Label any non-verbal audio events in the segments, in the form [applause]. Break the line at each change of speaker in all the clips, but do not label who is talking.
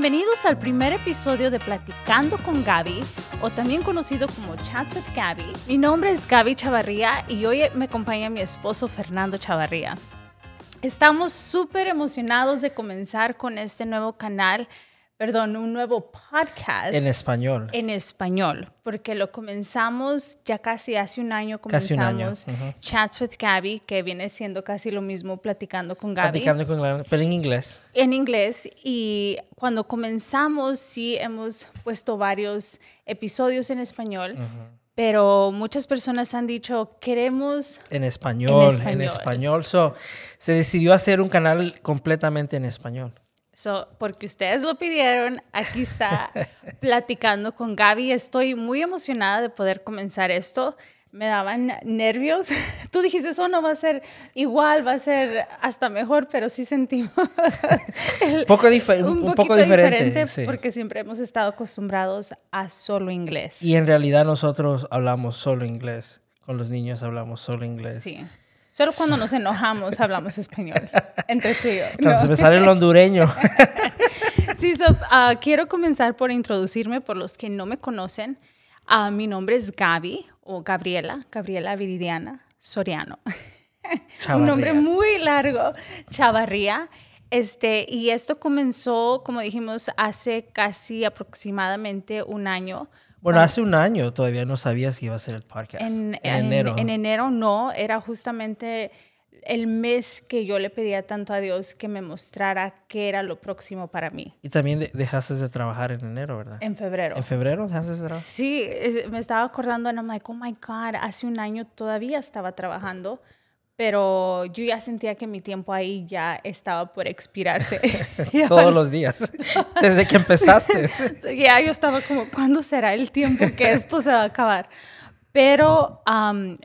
Bienvenidos al primer episodio de Platicando con Gaby, o también conocido como Chat with Gaby. Mi nombre es Gaby Chavarría y hoy me acompaña mi esposo Fernando Chavarría. Estamos súper emocionados de comenzar con este nuevo canal perdón, un nuevo podcast.
En español.
En español, porque lo comenzamos ya casi hace un año, comenzamos Chats with Gabby, que viene siendo casi lo mismo platicando con Gaby.
Platicando con Gaby, pero en inglés.
En inglés, y cuando comenzamos sí hemos puesto varios episodios en español. Pero muchas personas han dicho, queremos...
En español, en español. En español. So, se decidió hacer un canal completamente en español
porque ustedes lo pidieron, aquí está [laughs] platicando con Gaby. Estoy muy emocionada de poder comenzar esto. Me daban nervios. [laughs] Tú dijiste, eso no va a ser igual, va a ser hasta mejor, pero sí sentimos [laughs]
poco un, poco diferente,
porque siempre hemos estado acostumbrados a solo inglés.
Y en realidad nosotros hablamos solo inglés. Con los niños hablamos solo inglés.
Sí. Solo cuando nos enojamos hablamos español, entre tú y yo.
Se me sale el hondureño. [laughs]
sí, so, uh, quiero comenzar por introducirme por los que no me conocen. Uh, mi nombre es Gaby o Gabriela, Gabriela Viridiana Soriano. [laughs] Un nombre muy largo, Chavarría. Este, y esto comenzó, como dijimos, hace casi aproximadamente un año
bueno, hace un año todavía no sabías que iba a ser el podcast. En, enero.
En, enero no, era justamente el mes que yo le pedía tanto a Dios que me mostrara qué era lo próximo para mí.
Y también dejaste de trabajar en enero, ¿verdad?
En febrero.
¿En febrero dejaste de trabajar?
Sí, me estaba acordando, y I'm like, oh my God, hace un año todavía estaba trabajando pero yo ya sentía que mi tiempo ahí ya estaba por expirarse. [laughs]
Todos los días, [laughs] desde que empezaste. [laughs]
ya yo estaba como, ¿cuándo será el tiempo que esto se va a acabar? Pero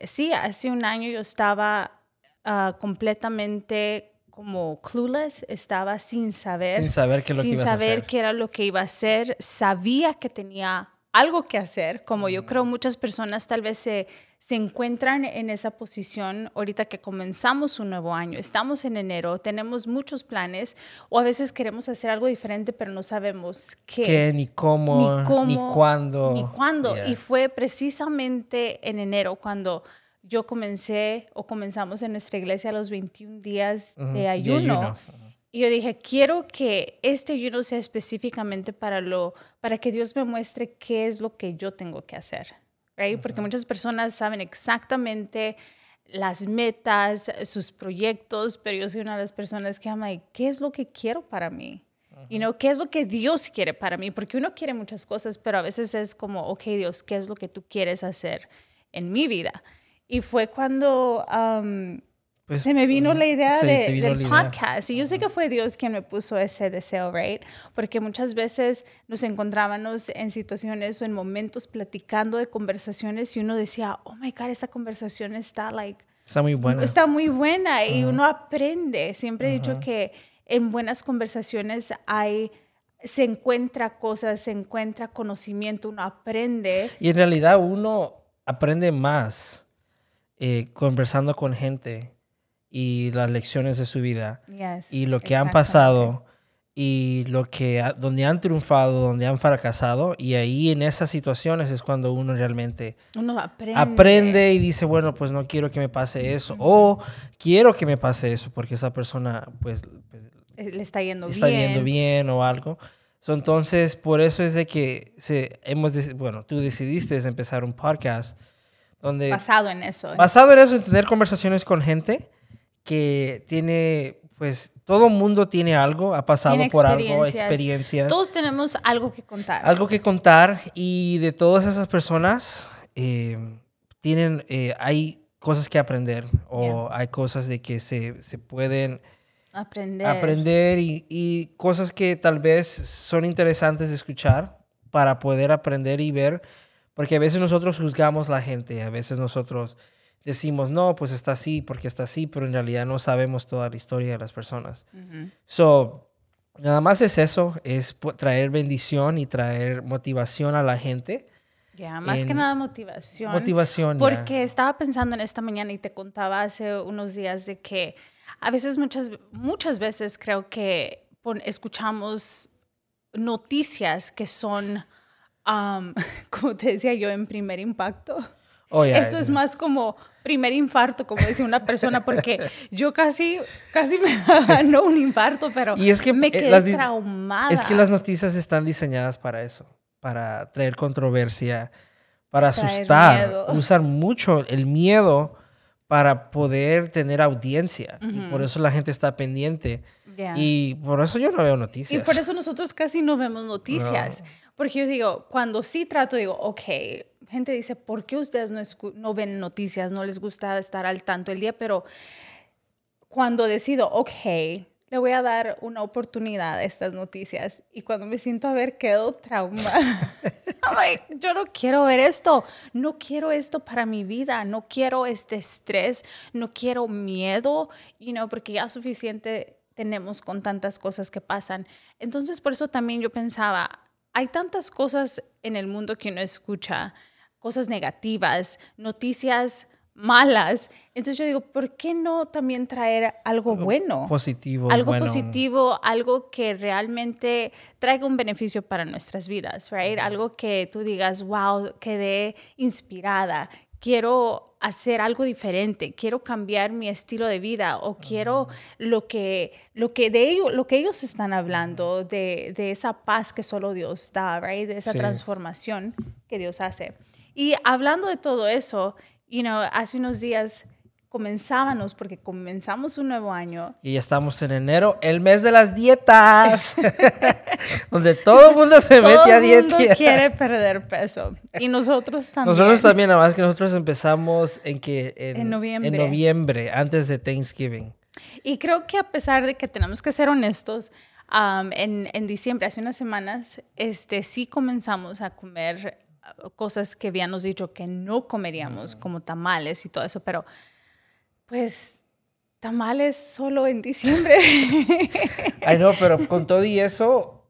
sí, hace un año yo estaba ah, completamente como clueless, estaba sin saber.
Sin saber qué, lo
sin
que
saber qué era lo que iba a hacer. Sabía que tenía algo que hacer, como yo creo muchas personas tal vez se, se encuentran en esa posición ahorita que comenzamos un nuevo año, estamos en enero, tenemos muchos planes o a veces queremos hacer algo diferente pero no sabemos qué,
ni, cómo, ni cuándo.
Ni cuándo. Y fue precisamente en enero cuando yo comencé o comenzamos en nuestra iglesia los 21 días de ayuno. Y yo dije, quiero que este ayuno sea específicamente para, lo, para que Dios me muestre qué es lo que yo tengo que hacer. Right? Porque muchas personas saben exactamente las metas, sus proyectos, pero yo soy una de las personas que ama, ¿qué es lo que quiero para mí? y you ¿Qué es lo que Dios quiere para mí? Porque uno quiere muchas cosas, pero a veces es como, ok, Dios, ¿qué es lo que tú quieres hacer en mi vida? Y fue cuando um, pues, se me vino la idea de, del podcast. Y yo sé que fue Dios quien me puso ese deseo, ¿right? Porque muchas veces nos encontrábamos en situaciones o en momentos platicando de conversaciones y uno decía, oh my God, esta conversación está, like...
Está muy buena.
Está muy buena y uno aprende. Siempre he dicho que en buenas conversaciones hay se encuentra cosas, se encuentra conocimiento, uno aprende.
Y en realidad uno aprende más eh, conversando con gente y las lecciones de su vida y lo que han pasado y lo que donde han triunfado, donde han fracasado y ahí en esas situaciones es cuando uno realmente
uno aprende.
aprende y dice, bueno, pues no quiero que me pase eso o quiero que me pase eso porque esa persona pues, pues
le está yendo
está
bien.
yendo bien o algo. entonces, por eso es de que se, hemos, bueno, tú decidiste empezar un podcast donde...
Basado en eso.
¿eh? Basado en eso, en tener conversaciones con gente que tiene, pues todo mundo tiene algo, ha pasado por algo, experiencias.
Todos tenemos algo que contar.
Algo que contar y de todas esas personas eh, tienen, eh, hay cosas que aprender o hay cosas de que se, se pueden
aprender,
aprender y, y, cosas que tal vez son interesantes de escuchar para poder aprender y ver, porque a veces nosotros juzgamos la gente, a veces nosotros decimos, no, pues está así porque está así, pero en realidad no sabemos toda la historia de las personas. So, nada más es eso, es traer bendición y traer motivación a la gente.
Ya, más que nada motivación.
Motivación.
Porque estaba pensando en esta mañana y te contaba hace unos días de que a veces, muchas, muchas veces creo que escuchamos noticias que son, [laughs] como te decía yo, en primer impacto.
Oh,
Eso es más como primer infarto, como decía una persona, porque [laughs] yo casi, casi me ganó un infarto, pero
y es que,
me
eh,
quedé traumada.
Es que las noticias están diseñadas para eso, para traer controversia, para asustar, [laughs] usar mucho el miedo para poder tener audiencia. Y por eso la gente está pendiente. Y por eso yo no veo noticias.
Y por eso nosotros casi no vemos noticias. Porque yo digo, cuando sí trato, digo, ok, gente dice, ¿por qué ustedes no, no ven noticias? No les gusta estar al tanto el día, pero cuando decido, ok, le voy a dar una oportunidad a estas noticias. Y cuando me siento a ver, quedo traumada. [laughs] yo no quiero ver esto. No quiero esto para mi vida. No quiero este estrés. No quiero miedo, you know, porque ya suficiente tenemos con tantas cosas que pasan. Entonces, por eso también yo pensaba, hay tantas cosas en el mundo que uno escucha, cosas negativas, noticias malas. Entonces yo digo, ¿por qué no también traer algo bueno?
Positivo.
Algo positivo, algo que realmente traiga un beneficio para nuestras vidas, right? Algo que tú digas, wow, quedé inspirada, quiero hacer algo diferente, quiero cambiar mi estilo de vida o quiero lo que, lo que de ellos, lo que ellos están hablando, de, de esa paz que solo Dios da, right? de esa transformación que Dios hace. Y hablando de todo eso, you know, hace unos días comenzábamos, porque comenzamos un nuevo año.
Y ya estamos en enero, el mes de las dietas, [laughs] [laughs] donde todo el mundo se mete a dieta. Todo el mundo
quiere perder peso. Y nosotros también.
Nosotros también, nada más que nosotros empezamos en que...
En, noviembre.
En noviembre, antes de Thanksgiving.
Y creo que a pesar de que tenemos que ser honestos, um, en, en, diciembre, hace unas semanas, este, sí comenzamos a comer cosas que habíamos dicho que no comeríamos, como tamales y todo eso, pero pues tamales solo en diciembre. [laughs]
Ay, no, pero con todo y eso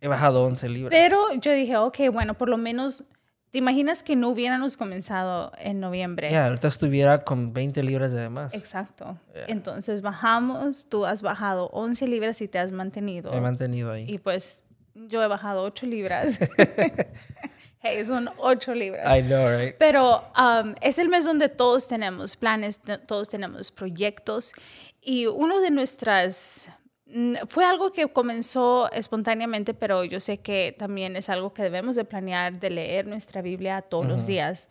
he bajado 11 libras.
Pero yo dije, ok, bueno, por lo menos, ¿te imaginas que no hubiéramos comenzado en noviembre?
Ya, ahorita estuviera con 20 libras de más.
Exacto. Entonces bajamos, tú has bajado 11 libras y te has mantenido.
He mantenido ahí.
Y pues yo he bajado 8 libras. [laughs] Hey, son ocho libras.
I know, right?
Pero um, es el mes donde todos tenemos planes, todos tenemos proyectos y uno de nuestras fue algo que comenzó espontáneamente, pero yo sé que también es algo que debemos de planear, de leer nuestra Biblia todos los días.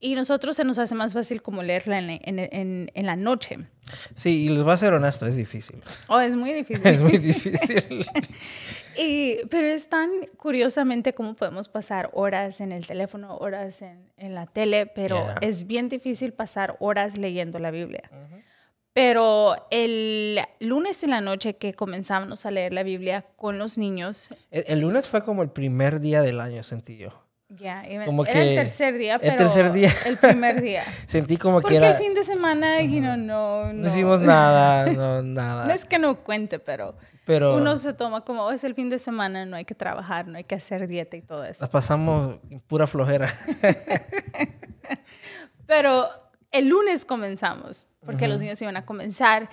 Y nosotros se nos hace más fácil como leerla en, en, en, la noche.
Sí, y les voy a ser honesto, es difícil.
Oh, es muy difícil. [laughs]
es muy difícil. [laughs]
y, pero es tan curiosamente cómo podemos pasar horas en el teléfono, horas en, en la tele, pero es bien difícil pasar horas leyendo la Biblia. Pero el lunes en la noche que comenzamos a leer la Biblia con los niños.
el lunes fue como el primer día del año, sentí yo.
Ya, como era que el tercer día, pero
el, tercer día.
el primer día. [laughs]
Sentí como
Porque
que era...
el fin de semana, no, no,
no... hicimos nada, [laughs] no, nada.
No es que no cuente, pero, pero uno se toma como, oh, es el fin de semana, no hay que trabajar, no hay que hacer dieta y todo eso.
La pasamos pura flojera. [laughs]
pero el lunes comenzamos, porque los niños iban a comenzar.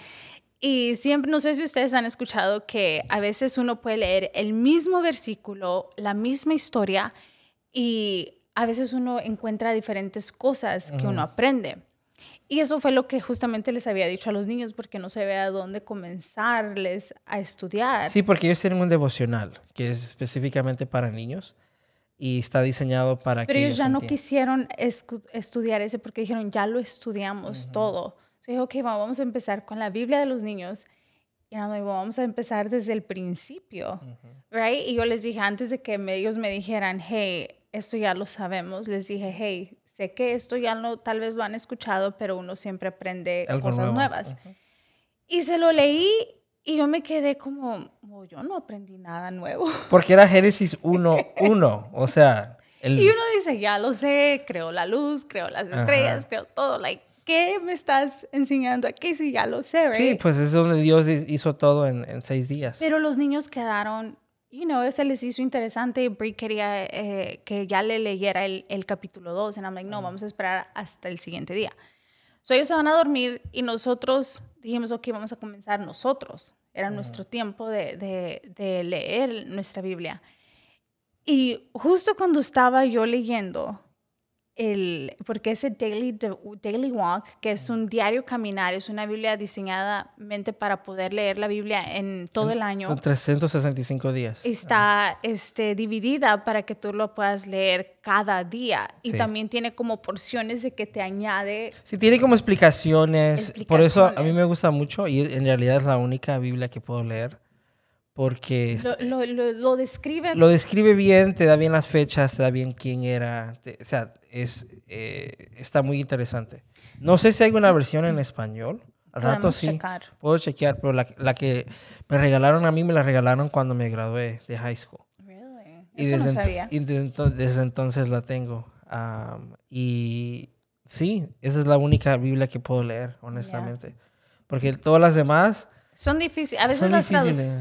Y siempre, no sé si ustedes han escuchado que a veces uno puede leer el mismo versículo, la misma historia, y a veces uno encuentra diferentes cosas que uno aprende. Y eso fue lo que justamente les había dicho a los niños, porque no se ve a dónde comenzarles a estudiar.
Sí, porque ellos tienen un devocional que es específicamente para niños y está diseñado para
Pero
que
ellos ya no quisieron estudiar ese porque dijeron, ya lo estudiamos todo. Entonces dije, ok, vamos a empezar con la Biblia de los niños y vamos a empezar desde el principio, right? Y yo les dije, antes de que ellos me dijeran, hey, esto ya lo sabemos, les dije, hey, sé que esto ya no, tal vez lo han escuchado, pero uno siempre aprende cosas nuevas. Y se lo leí y yo me quedé como, oh, yo no aprendí nada nuevo. [laughs]
Porque era Génesis 1.1, o sea...
El... Y uno dice, ya lo sé, creo la luz, creo las estrellas, creo todo, like, ¿qué me estás enseñando aquí si ya lo sé, right?
Sí, pues es donde Dios hizo todo en, en seis días.
Pero los niños quedaron you know, se les hizo interesante. Brie quería eh, que ya le leyera el, el capítulo 2. Y I'm like, no, vamos a esperar hasta el siguiente día. So ellos se van a dormir y nosotros dijimos, ok, vamos a comenzar nosotros. era nuestro tiempo de, de, de leer nuestra Biblia. Y justo cuando estaba yo leyendo, el, porque ese daily, daily Walk, que es un diario caminar, es una Biblia diseñadamente para poder leer la Biblia en todo el año.
Con 365 días.
Está este, dividida para que tú lo puedas leer cada día. Y también tiene como porciones de que te añade.
Sí, tiene como explicaciones. explicaciones. Por eso a mí me gusta mucho y en realidad es la única Biblia que puedo leer porque
lo, lo, lo, describe
lo describe bien te da bien las fechas te da bien quién era o sea es eh, está muy interesante no sé si hay una versión en español al rato sí checar. puedo chequear pero la, la, que me regalaron a mí me la regalaron cuando me gradué de high school
really? y desde, no sabía.
y desde, entonces la tengo y sí esa es la única Biblia que puedo leer honestamente porque todas las demás
son difíciles, a veces las,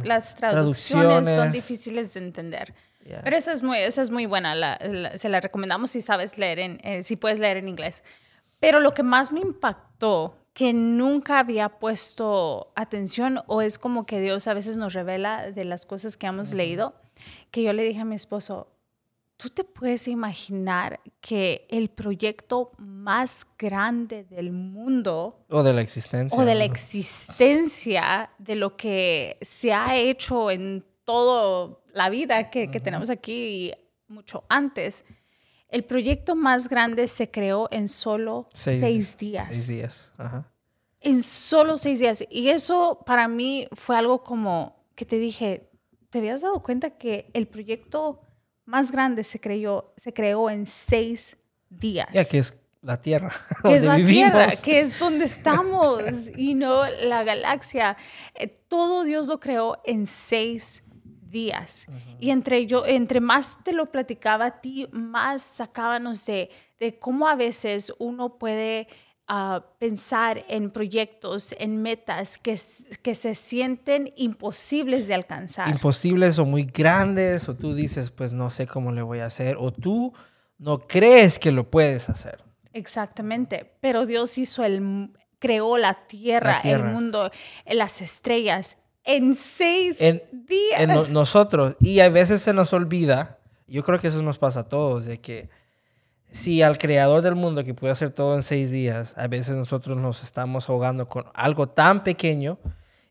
las, traducciones, son difíciles de entender. Pero esa es muy, esa es muy buena, se la recomendamos si sabes leer, en, eh, si puedes leer en inglés. Pero lo que más me impactó, que nunca había puesto atención, o es como que Dios a veces nos revela de las cosas que hemos leído, que yo le dije a mi esposo, ¿Tú te puedes imaginar que el proyecto más grande del mundo...
O de la existencia.
O de la existencia de lo que se ha hecho en toda la vida que, tenemos aquí y mucho antes. El proyecto más grande se creó en solo seis, días.
Seis días, ajá.
En solo seis días. Y eso para mí fue algo como que te dije, ¿te habías dado cuenta que el proyecto más grande se, creó, se creó en seis días.
Ya que es la Tierra. [laughs]
Que es la Tierra, que es donde estamos, [laughs] y no la galaxia. Eh, todo Dios lo creó en seis días. Y entre, yo, entre más te lo platicaba a ti, más sacábamos de, de cómo a veces uno puede a pensar en proyectos, en metas que, que se sienten imposibles de alcanzar.
Imposibles o muy grandes, o tú dices, pues no sé cómo le voy a hacer, o tú no crees que lo puedes hacer.
Exactamente, pero Dios hizo el, creó la tierra, el mundo, las estrellas en seis días.
En nosotros, y a veces se nos olvida, yo creo que eso nos pasa a todos, de que si al creador del mundo que puede hacer todo en seis días, a veces nosotros nos estamos ahogando con algo tan pequeño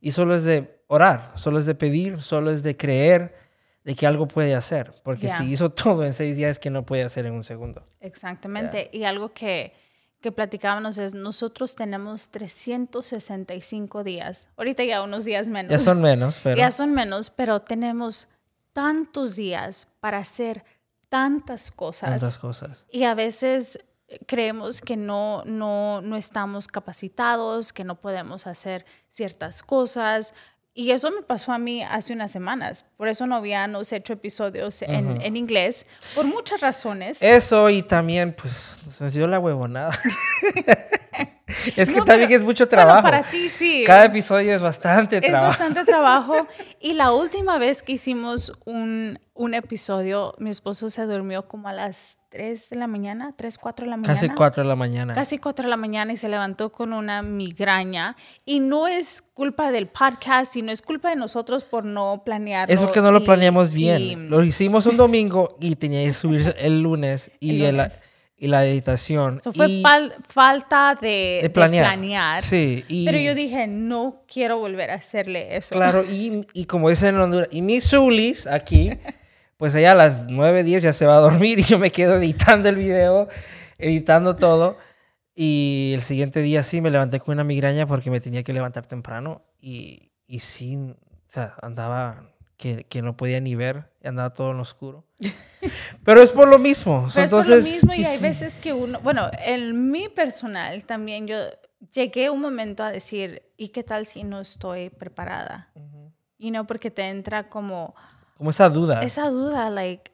y solo es de orar, solo es de pedir, solo es de creer de que algo puede hacer, porque si hizo todo en seis días que no puede hacer en un segundo.
Exactamente, y algo que, que platicábamos es, nosotros tenemos 365 días, ahorita ya unos días menos.
Ya son menos, pero...
Ya son menos, pero tenemos tantos días para hacer tantas cosas.
Tantas cosas.
Y a veces creemos que no, no, no estamos capacitados, que no podemos hacer ciertas cosas. Y eso me pasó a mí hace unas semanas. Por eso no habíamos hecho episodios en, en inglés, por muchas razones.
Eso y también, pues, se dio la huevonada. [laughs] [laughs] es que también es mucho trabajo.
para ti sí.
Cada episodio es bastante trabajo.
Es bastante trabajo. [laughs] Y la última vez que hicimos un, un episodio, mi esposo se durmió como a las 3 de la mañana, 3, 4 de la mañana.
Casi 4 de la mañana.
Casi 4 de la mañana y se levantó con una migraña. Y no es culpa del podcast y no es culpa de nosotros por no planear.
Eso que no lo planeamos bien. lo hicimos un domingo y tenía que subir el lunes y el y la editación.
Eso fue falta de, planear.
Sí.
Pero yo dije, no quiero volver a hacerle eso.
Claro, y, y como dicen en Honduras, y mis Zulis aquí [laughs] pues ella a las 9, 10 ya se va a dormir [laughs] y yo me quedo editando el video, editando todo. Y el siguiente día sí me levanté con una migraña porque me tenía que levantar temprano y, y sí, o sea, andaba que, que, no podía ni ver, andaba todo en oscuro. Pero es por lo mismo. [laughs]
Pero Entonces, es por lo mismo y hay veces que uno, bueno, en mi personal también yo llegué un momento a decir, ¿y qué tal si no estoy preparada? Y no porque te entra como,
como esa duda.
Esa duda, like,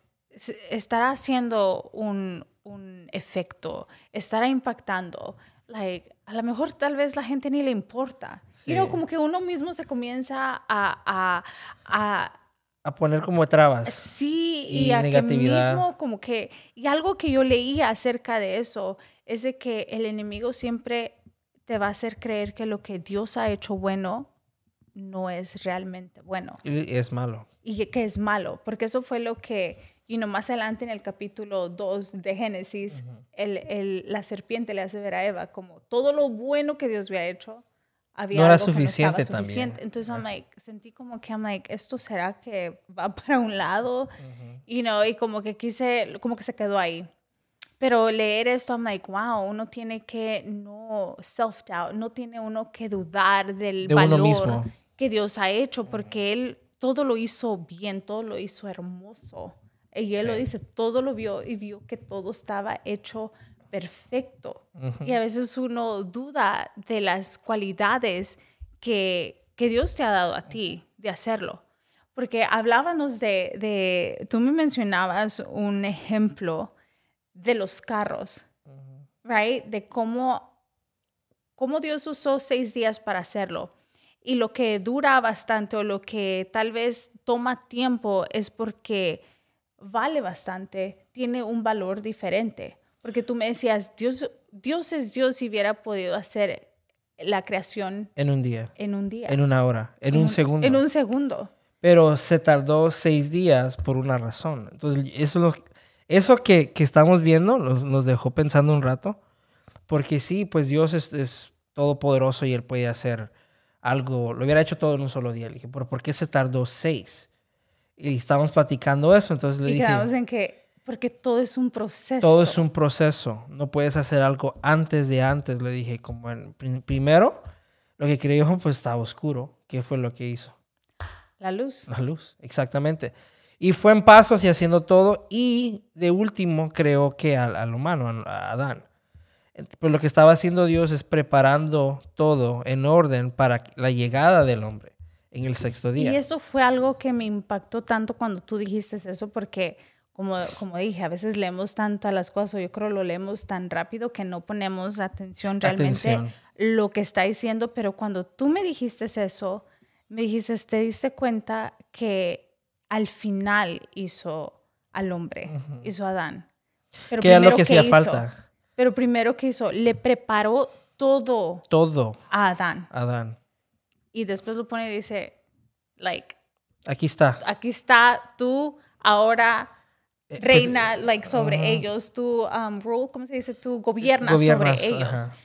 estará haciendo un, un efecto, estará impactando. Like, a lo mejor tal vez la gente ni le importa. Sí. como que uno mismo se comienza a, a,
a poner como trabas.
Sí, y, a que mismo como que, y algo que yo leía acerca de eso, es de que el enemigo siempre te va a hacer creer que lo que Dios ha hecho bueno no es realmente bueno.
Y es malo.
Y que es malo, porque eso fue lo que, y no más adelante en el capítulo 2 de Génesis, el, el, la serpiente le hace ver a Eva como todo lo bueno que Dios había hecho, había
no era
algo que
suficiente,
no estaba suficiente.
también.
Entonces, I'm like, sentí como que, I'm like, ¿esto será que va [laughs] para un lado? Y no, y como que quise, como que se quedó ahí. Pero leer esto, I'm like, wow, uno tiene que no self-doubt, no tiene uno que dudar del
De
valor
mismo.
que Dios ha hecho, porque Él todo lo hizo bien, todo lo hizo hermoso. Y Él lo
Sí.
dice, todo lo vio y vio que todo estaba hecho perfecto. Y a veces uno duda de las cualidades que, que Dios te ha dado a ti de hacerlo. Porque hablábamos de, de, tú me mencionabas un ejemplo de los carros, right? De cómo, cómo Dios usó seis días para hacerlo. Y lo que dura bastante o lo que tal vez toma tiempo es porque vale bastante, tiene un valor diferente. Porque tú me decías, Dios, Dios es Dios si hubiera podido hacer la creación
En un día,
en un día.
en una hora, en, un, segundo.
En un segundo.
Pero se tardó seis días por una razón. Entonces, eso, lo- eso que, que estamos viendo nos, nos dejó pensando un rato. Porque sí, pues Dios es, es todopoderoso y Él puede hacer algo. Lo hubiera hecho todo en un solo día. Le dije, ¿pero por qué se tardó seis? Y estábamos platicando eso. Entonces le
Y
dije,
quedamos en que, porque todo es un proceso.
todo es un proceso. No puedes hacer algo antes de antes. Le dije, como prim- primero, lo que creyó pues estaba oscuro. ¿Qué fue lo que hizo?
La luz.
La luz, exactamente. Y fue en pasos y haciendo todo. Y de último, creo que al, al humano, a Adán. Pero lo que estaba haciendo Dios es preparando todo en orden para la llegada del hombre en el sexto día.
Y eso fue algo que me impactó tanto cuando tú dijiste eso, porque como, como dije, a veces leemos tantas las cosas, o yo creo lo leemos tan rápido que no ponemos atención realmente
Atención.
lo que está diciendo, pero cuando tú me dijiste eso, me dijiste, te diste cuenta que al final hizo al hombre, hizo a Adán. Pero
que era lo
primero,
que
¿qué
hacía
hizo?
falta.
Pero primero que hizo, le preparó todo
Todo,
a Adán.
Adán.
Y después lo pone y dice, like,
Aquí está.
aquí está tú ahora
Eh, pues,
reina like sobre
ajá.
ellos tú um, rule cómo se dice tú gobiernas,
Gobiernas,
sobre ellos
ajá.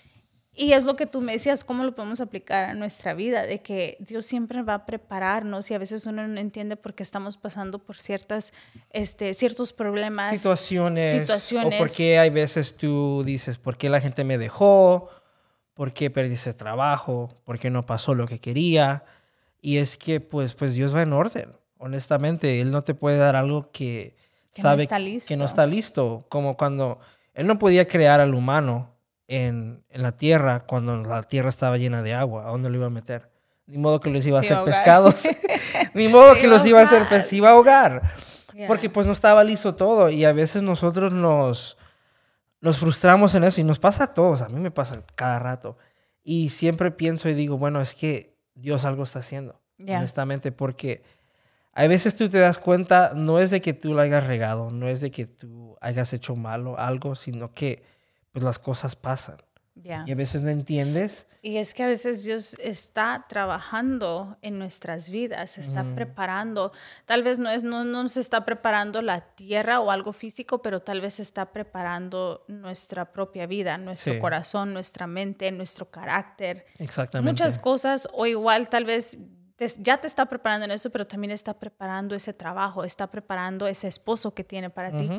y es lo que tú me decías cómo lo podemos aplicar a nuestra vida de que Dios siempre va a prepararnos y a veces uno no entiende por qué estamos pasando por ciertas este ciertos problemas
situaciones,
situaciones.
o por qué hay veces tú dices, ¿por qué la gente me dejó? ¿Por qué perdiste trabajo? ¿Por qué no pasó lo que quería? Y es que pues, pues Dios va en orden, honestamente. Él no te puede dar algo que,
Que no
sabe que no está listo. Como cuando Él no podía crear al humano en, en la tierra cuando la tierra estaba llena de agua. ¿A dónde lo iba a meter? Ni modo que los iba a hacer
ahogar.
pescados. [laughs] [laughs] Ni modo que los iba a hacer, pues, iba a ahogar.
Yeah.
Porque pues no estaba listo todo y a veces nosotros nos, nos frustramos en eso y nos pasa a todos, a mí me pasa cada rato. Y siempre pienso y digo, bueno, es que Dios algo está haciendo,
Yeah.
honestamente, porque a veces tú te das cuenta, no es de que tú lo hayas regado, no es de que tú hayas hecho malo algo, sino que pues las cosas pasan.
Yeah.
Y a veces no entiendes.
Y es que a veces Dios está trabajando en nuestras vidas, está preparando. Tal vez no, es, no, no nos está preparando la tierra o algo físico, pero tal vez está preparando nuestra propia vida, nuestro
Sí.
corazón, nuestra mente, nuestro carácter.
Exactamente.
Muchas cosas, o igual tal vez te- ya te está preparando en eso, pero también está preparando ese trabajo, está preparando ese esposo que tiene para ti.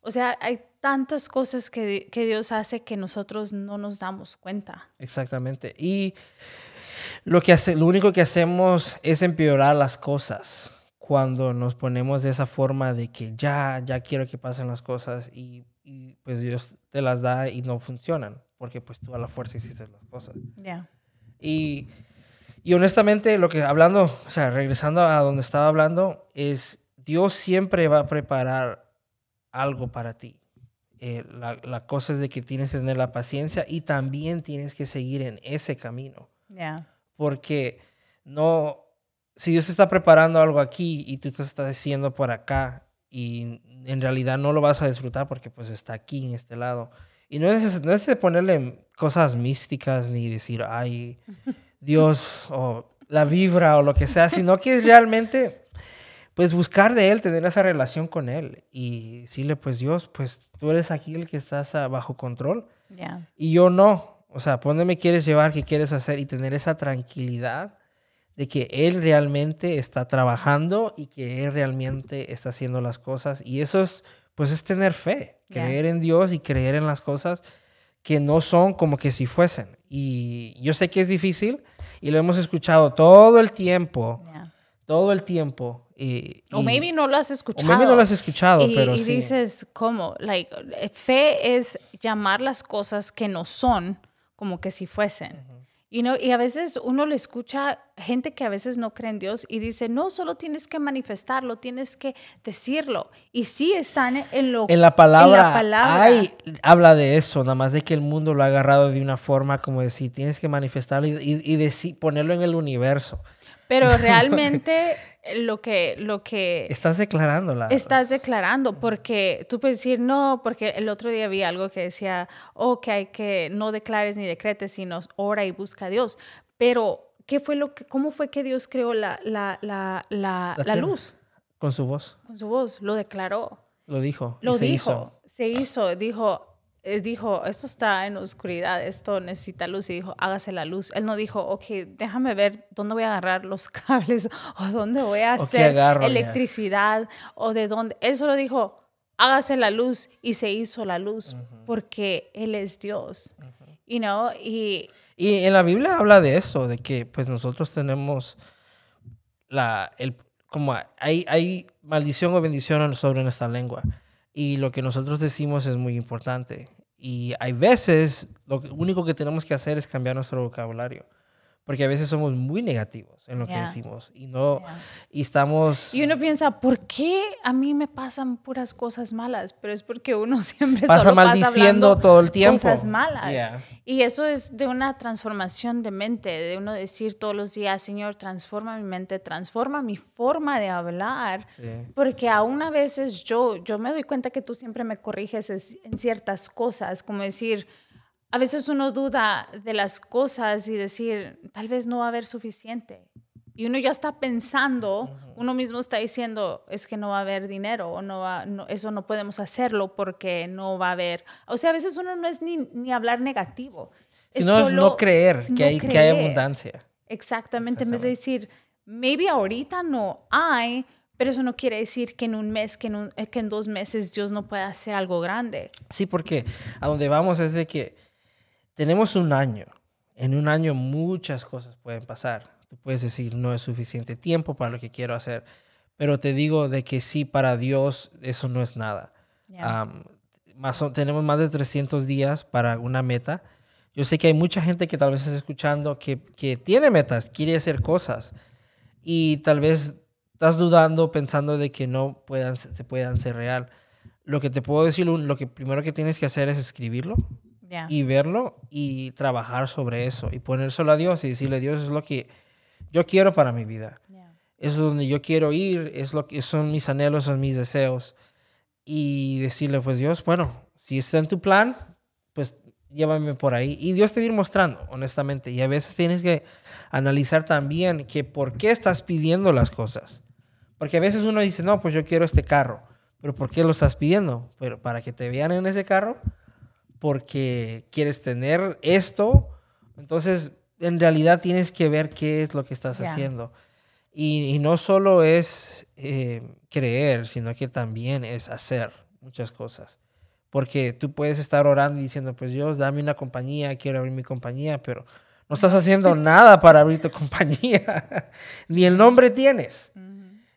O sea, hay tantas cosas que, que Dios hace que nosotros no nos damos cuenta.
Exactamente. Y lo, que hace, lo único que hacemos es empeorar las cosas cuando nos ponemos de esa forma de que ya, ya quiero que pasen las cosas y, y, pues Dios te las da y no funcionan, porque pues tú a la fuerza hiciste las cosas.
Ya.
Y, y honestamente, lo que hablando, o sea, regresando a donde estaba hablando, es Dios siempre va a preparar algo para ti. Eh, la, la cosa es de que tienes que tener la paciencia y también tienes que seguir en ese camino.
Ya.
Porque no, si Dios está preparando algo aquí y tú te estás diciendo por acá y en realidad no lo vas a disfrutar porque pues está aquí en este lado. Y no es, no es de ponerle cosas místicas ni decir, ay, [laughs] Dios, o la vibra o lo que sea, sino que es realmente pues buscar de Él, tener esa relación con Él y decirle, pues Dios, pues tú eres aquí el que estás bajo control y yo no. O sea, ¿por dónde me quieres llevar? ¿Qué quieres hacer? Y tener esa tranquilidad de que Él realmente está trabajando y que Él realmente está haciendo las cosas. Y eso es, pues es tener fe, creer en Dios y creer en las cosas que no son como que si fuesen. Y yo sé que es difícil y lo hemos escuchado todo el tiempo, todo el tiempo. Y,
o maybe no lo has escuchado.
O maybe no lo has escuchado, y, pero
y dices, ¿cómo? Like, fe es llamar las cosas que no son como que si fuesen. Y no y a veces uno le escucha gente que a veces no cree en Dios y dice, no, solo tienes que manifestarlo, tienes que decirlo. Y sí están en lo
En la palabra, Hay, habla de eso, nada más de que el mundo lo ha agarrado de una forma como decir, tienes que manifestarlo y, y, ponerlo en el universo.
Pero [laughs] realmente lo que, lo que...
Estás declarando la...
Estás declarando, porque tú puedes decir, no, porque el otro día vi algo que decía, oh, que hay que no declares ni decretes, sino ora y busca a Dios. Pero, ¿qué fue lo que, ¿cómo fue que Dios creó la, la, la, la, la luz?
Con su voz.
Con su voz, lo declaró.
Lo dijo.
Lo dijo, se hizo, dijo, eh, dijo, esto está en oscuridad, esto necesita luz, y dijo, hágase la luz. Él no dijo, ok, déjame ver dónde voy a agarrar los [laughs] cables o dónde voy a hacer electricidad o de dónde. Él solo dijo, hágase la luz y se hizo la luz porque Él es Dios. you know? y,
y en la Biblia habla de eso, de que pues nosotros tenemos la, el, como hay, hay maldición o bendición sobre nuestra lengua. Y lo que nosotros decimos es muy importante. Y hay veces lo único que tenemos que hacer es cambiar nuestro vocabulario porque a veces somos muy negativos en lo que decimos y no y estamos
y uno piensa por qué a mí me pasan puras cosas malas pero es porque uno [laughs] siempre
pasa maldiciendo todo el tiempo.
cosas malas. Y eso es de una transformación de mente de uno decir todos los días Señor transforma mi mente transforma mi forma de hablar porque aún a veces yo yo me doy cuenta que tú siempre me corriges en ciertas cosas como decir a veces uno duda de las cosas y decir, tal vez no va a haber suficiente. Y uno ya está pensando, uno mismo está diciendo, es que no va a haber dinero o no va, eso no podemos hacerlo porque no va a haber. O sea, a veces uno no es ni, ni hablar negativo.
Sino es, no creer que, hay, que hay abundancia.
Exactamente, en vez de decir, maybe ahorita no hay, pero eso no quiere decir que en un mes, que en, que en dos meses Dios no pueda hacer algo grande.
Sí, porque a donde vamos es de que tenemos un año. En un año muchas cosas pueden pasar. Tú puedes decir, no es suficiente tiempo para lo que quiero hacer, pero te digo de que sí, para Dios eso no es nada. más, tenemos más de 300 días para una meta. Yo sé que hay mucha gente que tal vez está escuchando que, que tiene metas, quiere hacer cosas y tal vez estás dudando, pensando de que no puedan, se puedan ser real. Lo que te puedo decir, lo que primero que tienes que hacer es escribirlo y verlo y trabajar sobre eso y ponérselo a Dios y decirle, Dios es lo que yo quiero para mi vida. Es donde yo quiero ir, es lo que son mis anhelos, son mis deseos. Y decirle, pues Dios, bueno, si está en tu plan, pues llévame por ahí. Y Dios te va a ir mostrando, honestamente. Y a veces tienes que analizar también que por qué estás pidiendo las cosas. Porque a veces uno dice, no, pues yo quiero este carro. Pero ¿por qué lo estás pidiendo? Pero para que te vean en ese carro porque quieres tener esto. Entonces, en realidad tienes que ver qué es lo que estás haciendo. Y, no solo es eh, creer, sino que también es hacer muchas cosas. Porque tú puedes estar orando y diciendo, pues Dios, dame una compañía, quiero abrir mi compañía, pero no estás haciendo [laughs] nada para abrir tu compañía. [laughs] Ni el nombre tienes.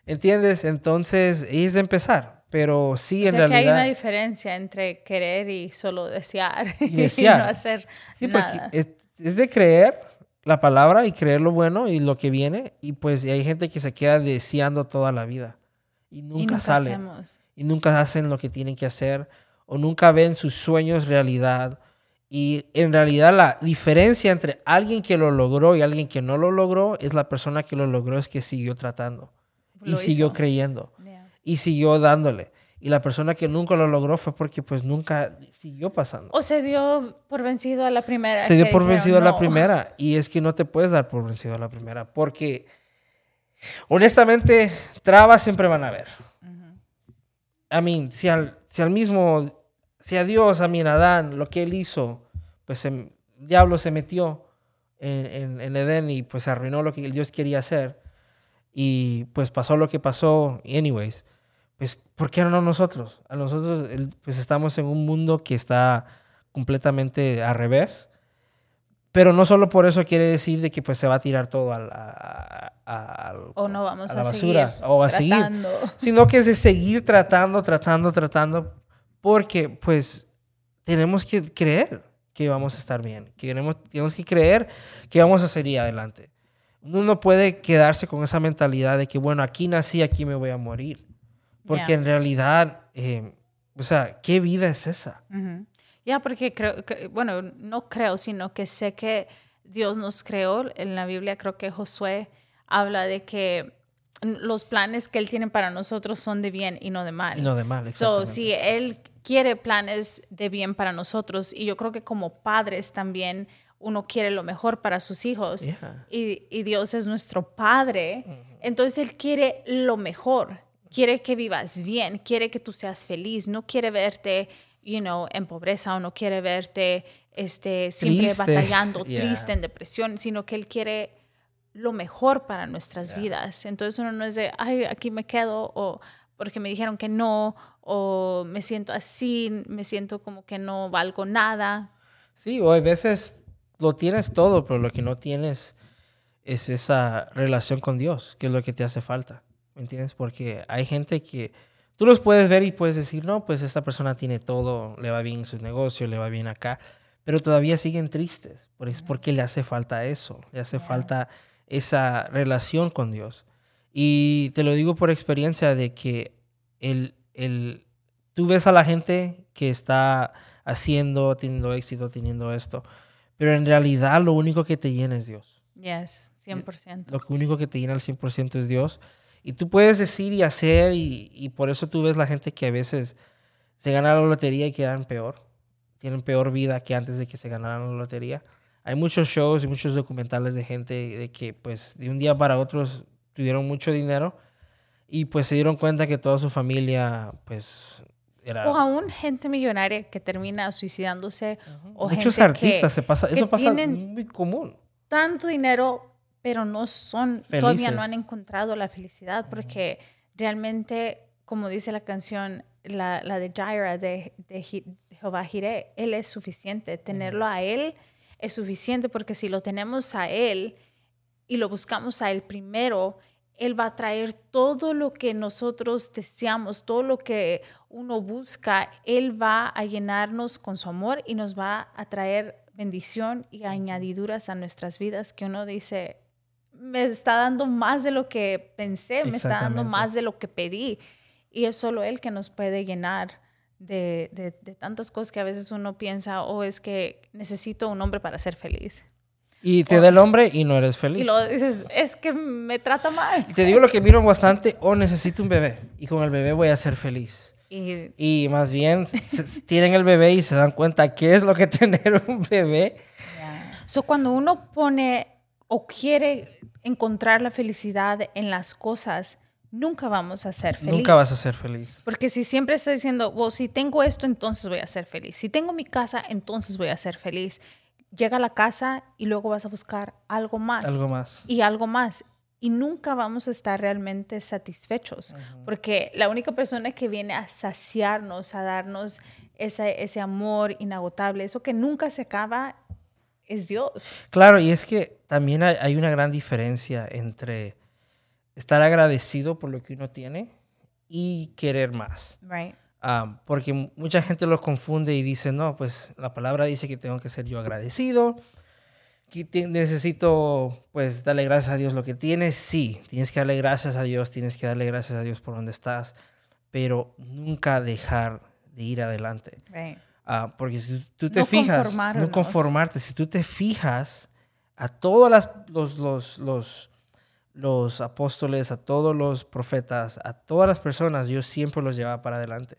¿Entiendes? Entonces, es de empezar. Pero sí, en realidad.
Que hay una diferencia entre querer y solo desear [laughs] y, desear. no hacer sí, nada.
Es, es, de creer la palabra y creer lo bueno y lo que viene. Y pues hay gente que se queda deseando toda la vida y nunca, y sale. Y nunca hacen lo que tienen que hacer o nunca ven sus sueños realidad. Y en realidad la diferencia entre alguien que lo logró y alguien que no lo logró es la persona que lo logró es que siguió tratando y siguió creyendo y siguió dándole. Y la persona que nunca lo logró fue porque pues nunca siguió pasando.
O se dio por vencido a la primera.
Se dio por vencido a la primera. Y es que no te puedes dar por vencido a la primera. Porque honestamente, trabas siempre van a haber. A mí, si al, si al mismo, si a Dios, a mi Adán, lo que él hizo, pues el diablo se metió en, en, Edén y pues arruinó lo que Dios quería hacer. Y pues pasó lo que pasó, anyways. Pues, ¿por qué no nosotros? A nosotros, pues estamos en un mundo que está completamente al revés. Pero no solo por eso quiere decir de que pues se va a tirar todo a, a,
o no vamos a, la basura seguir
o a seguir, sino que es de seguir tratando, tratando, tratando, porque pues tenemos que creer que vamos a estar bien, que tenemos, tenemos que creer que vamos a seguir adelante. Uno no puede quedarse con esa mentalidad de que, bueno, aquí nací, aquí me voy a morir. Porque en realidad, eh, o sea, ¿qué vida es esa?
Ya, porque creo, que, bueno, no creo, sino que sé que Dios nos creó. En la Biblia creo que Josué habla de que los planes que Él tiene para nosotros son de bien y no de mal.
Y no de mal,
exactamente. So, si Él quiere planes de bien para nosotros, y yo creo que como padres también uno quiere lo mejor para sus hijos, y, y, Dios es nuestro Padre, entonces Él quiere lo mejor, quiere que vivas bien, quiere que tú seas feliz, no quiere verte you know, en pobreza o no quiere verte este, siempre batallando, [laughs] triste, en depresión, sino que Él quiere lo mejor para nuestras vidas. Entonces uno no es de, ay, aquí me quedo o porque me dijeron que no o me siento así, me siento como que no valgo nada.
Sí, o a veces lo tienes todo, pero lo que no tienes es esa relación con Dios, que es lo que te hace falta. ¿Me entiendes? Porque hay gente que tú los puedes ver y puedes decir, no, pues esta persona tiene todo, le va bien su negocio, le va bien acá, pero todavía siguen tristes, es porque le hace falta eso, le hace falta esa relación con Dios. Y te lo digo por experiencia de que el, el, tú ves a la gente que está haciendo, teniendo éxito, teniendo esto, pero en realidad lo único que te llena es Dios.
Yes, 100%.
Lo único que te llena al 100% es Dios. Y tú puedes decir y hacer, y, por eso tú ves la gente que a veces se gana la lotería y quedan peor. Tienen peor vida que antes de que se ganaran la lotería. Hay muchos shows y muchos documentales de gente de que, pues, de un día para otro tuvieron mucho dinero y, pues, se dieron cuenta que toda su familia, pues, era...
O aún gente millonaria que termina suicidándose. o
Muchos artistas se pasa, eso pasa muy común.
Tanto dinero pero no son, todavía no han encontrado la felicidad porque realmente, como dice la canción, la, la de Jaira, de, de, Jehová Jireh, Él es suficiente. Tenerlo a Él es suficiente porque si lo tenemos a Él y lo buscamos a Él primero, Él va a traer todo lo que nosotros deseamos, todo lo que uno busca, Él va a llenarnos con su amor y nos va a traer bendición y añadiduras a nuestras vidas que uno dice, me está dando más de lo que pensé, me está dando más de lo que pedí. Y es solo Él que nos puede llenar de, de, tantas cosas que a veces uno piensa, o oh, es que necesito un hombre para ser feliz.
Y te da el hombre y no eres feliz.
Y lo dices, es que me trata mal.
te digo lo que miro bastante, o oh, necesito un bebé y con el bebé voy a ser feliz. Y, y más bien tienen el bebé y se dan cuenta qué es lo que [laughs] tener un bebé.
So, cuando uno pone o quiere encontrar la felicidad en las cosas, nunca vamos a ser felices.
Nunca vas a ser feliz.
Porque si siempre estás diciendo, si tengo esto, entonces voy a ser feliz. Si tengo mi casa, entonces voy a ser feliz. Llega a la casa y luego vas a buscar algo más.
Algo más.
Y algo más. Y nunca vamos a estar realmente satisfechos. Porque la única persona que viene a saciarnos, a darnos ese, ese amor inagotable, eso que nunca se acaba, es Dios.
Claro, y es que también hay, una gran diferencia entre estar agradecido por lo que uno tiene y querer más.
Right.
Ah, porque mucha gente lo confunde y dice, no, pues la palabra dice que tengo que ser yo agradecido, que necesito pues darle gracias a Dios lo que tienes. Sí, tienes que darle gracias a Dios, tienes que darle gracias a Dios por donde estás, pero nunca dejar de ir adelante.
Right.
Ah, porque si tú te fijas, no conformarte, si tú te fijas a todos los, los, los, los apóstoles, a todos los profetas, a todas las personas, Dios siempre los llevaba para adelante.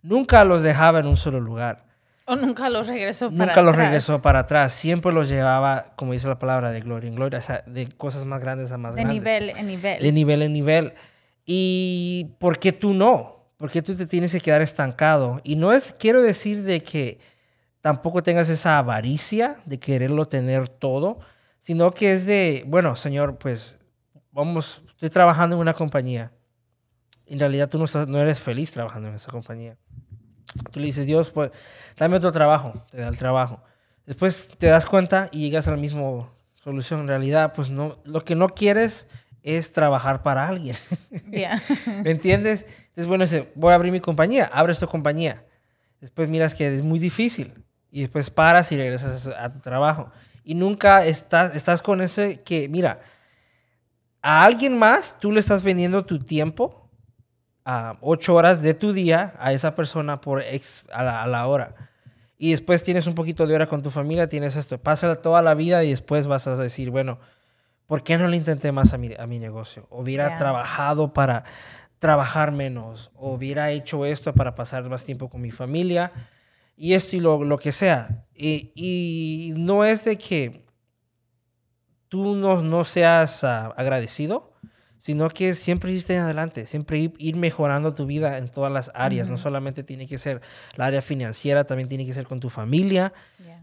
Nunca los dejaba en un solo lugar.
O nunca los regresó para
Nunca los regresó para atrás. Siempre los llevaba, como dice la palabra, de gloria en gloria, o sea, de cosas más grandes a más
de
grandes.
De nivel en nivel.
De nivel en nivel. ¿Y por qué tú no? ¿Por qué tú te tienes que quedar estancado? Y no es, quiero decir de que tampoco tengas esa avaricia de quererlo tener todo, sino que es de, bueno, Señor, pues vamos, estoy trabajando en una compañía. En realidad tú no, no eres feliz trabajando en esa compañía. Tú le dices, Dios, pues dame otro trabajo, te da el trabajo. Después te das cuenta y llegas a la misma solución. En realidad, pues no, lo que no quieres es trabajar para alguien. [laughs] [laughs] ¿Me entiendes? Entonces, bueno, dice, voy a abrir mi compañía, abres tu compañía. Después miras que es muy difícil y después paras y regresas a tu trabajo. Y nunca estás, estás con ese que, mira, a alguien más tú le estás vendiendo tu tiempo ocho horas de tu día a esa persona por ex, a, la, hora. Y después tienes un poquito de hora con tu familia, tienes esto. Pasa toda la vida y después vas a decir, bueno, ¿por qué no le intenté más a mi, a mi negocio? Hubiera trabajado para trabajar menos, o hubiera hecho esto para pasar más tiempo con mi familia, y esto y lo, lo que sea. Y, y, no es de que tú no, no seas uh, agradecido, sino que siempre irte adelante, siempre ir, mejorando tu vida en todas las áreas. No solamente tiene que ser la área financiera, también tiene que ser con tu familia.